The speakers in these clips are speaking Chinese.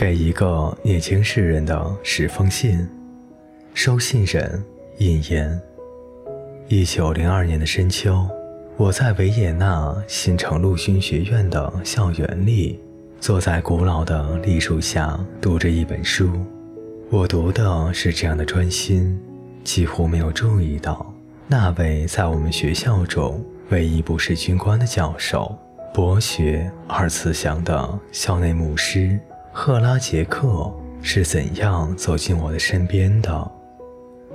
给一个年轻诗人的十封信，收信人尹言。一九零二年的深秋，我在维也纳新城陆军学院的校园里，坐在古老的栗树下读着一本书。我读的是这样的专心，几乎没有注意到那位在我们学校中唯一不是军官的教授。博学而慈祥的校内牧师赫拉杰克是怎样走进我的身边的？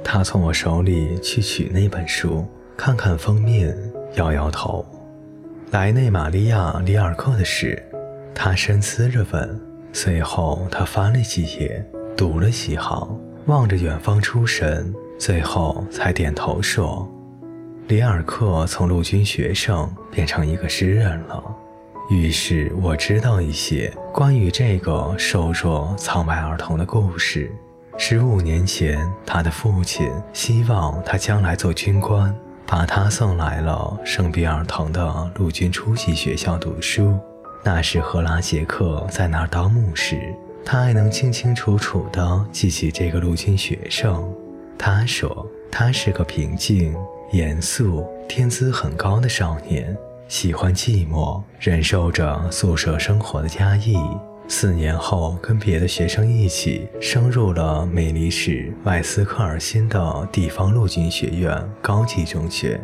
他从我手里去取那本书，看看封面，摇摇头。莱内玛利亚里尔克的事，他深思着问。随后他翻了几页，读了几行，望着远方出神，最后才点头说。里尔克从陆军学生变成一个诗人了，于是我知道一些关于这个瘦弱苍白儿童的故事。十五年前，他的父亲希望他将来做军官，把他送来了圣彼尔滕的陆军初级学校读书。那时赫拉杰克在那儿当牧师，他还能清清楚楚地记起这个陆军学生。他说，他是个平静。严肃、天资很高的少年，喜欢寂寞，忍受着宿舍生活的压抑。四年后，跟别的学生一起升入了美丽市外斯科尔新的地方陆军学院高级中学。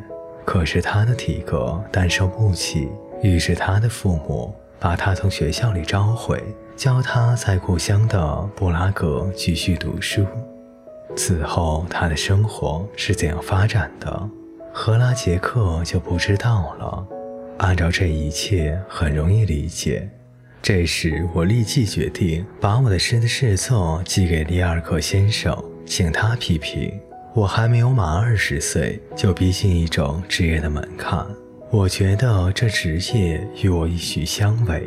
可是他的体格担受不起，于是他的父母把他从学校里召回，教他在故乡的布拉格继续读书。此后，他的生活是怎样发展的？赫拉杰克就不知道了。按照这一切，很容易理解。这时，我立即决定把我的诗的试作寄给里尔克先生，请他批评。我还没有满二十岁，就逼近一种职业的门槛。我觉得这职业与我一许相违。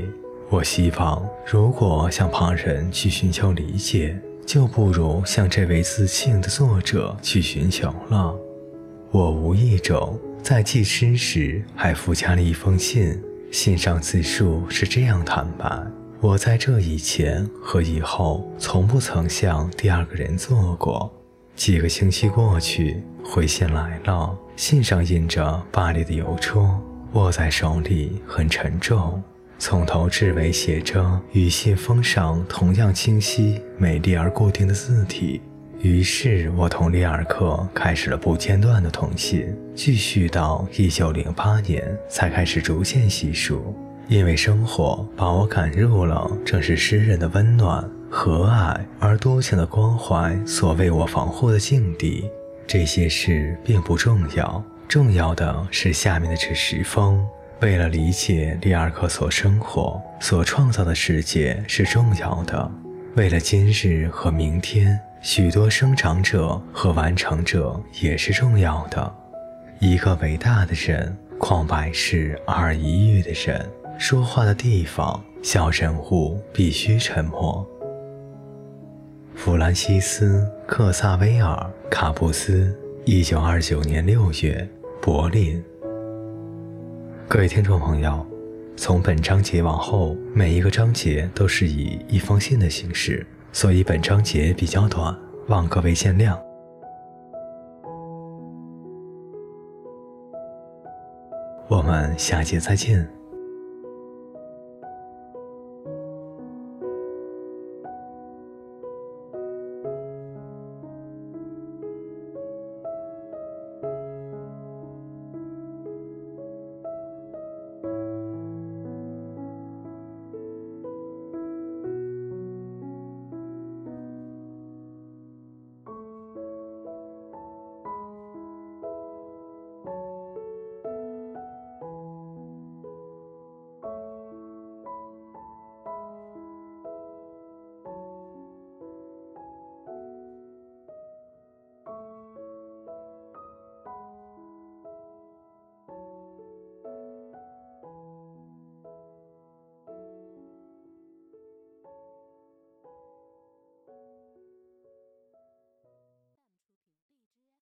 我希望，如果向旁人去寻求理解，就不如向这位自信的作者去寻求了。我无意中在寄诗时还附加了一封信，信上自述是这样坦白：我在这以前和以后从不曾向第二个人做过。几个星期过去，回信来了，信上印着巴黎的邮戳，握在手里很沉重，从头至尾写着与信封上同样清晰、美丽而固定的字体。于是我同里尔克开始了不间断的通信，继续到一九零八年才开始逐渐稀疏。因为生活把我赶入了正是诗人的温暖、和蔼而多情的关怀所为我防护的境地。这些事并不重要，重要的是下面的这十封。为了理解里尔克所生活、所创造的世界是重要的，为了今日和明天。许多生长者和完成者也是重要的。一个伟大的人，旷百世而一遇的人，说话的地方，小人物必须沉默。弗兰西斯·克萨维尔·卡布斯，一九二九年六月，柏林。各位听众朋友，从本章节往后，每一个章节都是以一封信的形式。所以本章节比较短，望各位见谅。我们下节再见。